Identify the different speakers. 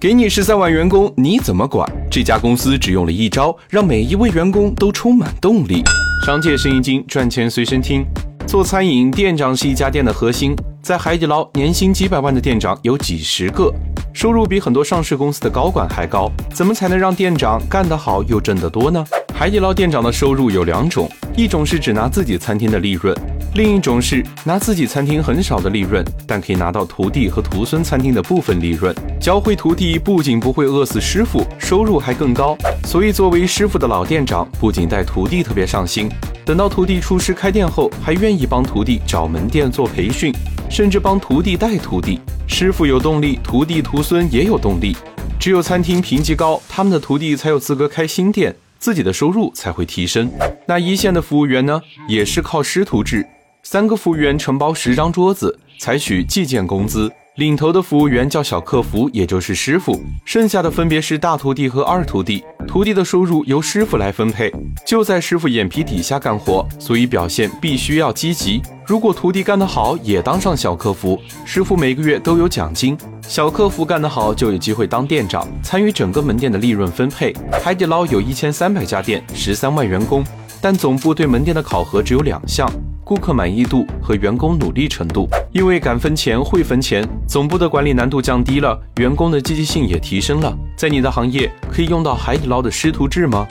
Speaker 1: 给你十三万员工，你怎么管？这家公司只用了一招，让每一位员工都充满动力。商界生意经，赚钱随身听。做餐饮，店长是一家店的核心。在海底捞，年薪几百万的店长有几十个，收入比很多上市公司的高管还高。怎么才能让店长干得好又挣得多呢？海底捞店长的收入有两种，一种是只拿自己餐厅的利润。另一种是拿自己餐厅很少的利润，但可以拿到徒弟和徒孙餐厅的部分利润。教会徒弟不仅不会饿死师傅，收入还更高。所以作为师傅的老店长，不仅带徒弟特别上心，等到徒弟出师开店后，还愿意帮徒弟找门店做培训，甚至帮徒弟带徒弟。师傅有动力，徒弟徒孙也有动力。只有餐厅评级高，他们的徒弟才有资格开新店，自己的收入才会提升。那一线的服务员呢，也是靠师徒制。三个服务员承包十张桌子，采取计件工资。领头的服务员叫小客服，也就是师傅。剩下的分别是大徒弟和二徒弟。徒弟的收入由师傅来分配，就在师傅眼皮底下干活，所以表现必须要积极。如果徒弟干得好，也当上小客服，师傅每个月都有奖金。小客服干得好，就有机会当店长，参与整个门店的利润分配。海底捞有一千三百家店，十三万员工，但总部对门店的考核只有两项。顾客满意度和员工努力程度，因为敢分钱会分钱，总部的管理难度降低了，员工的积极性也提升了。在你的行业可以用到海底捞的师徒制吗？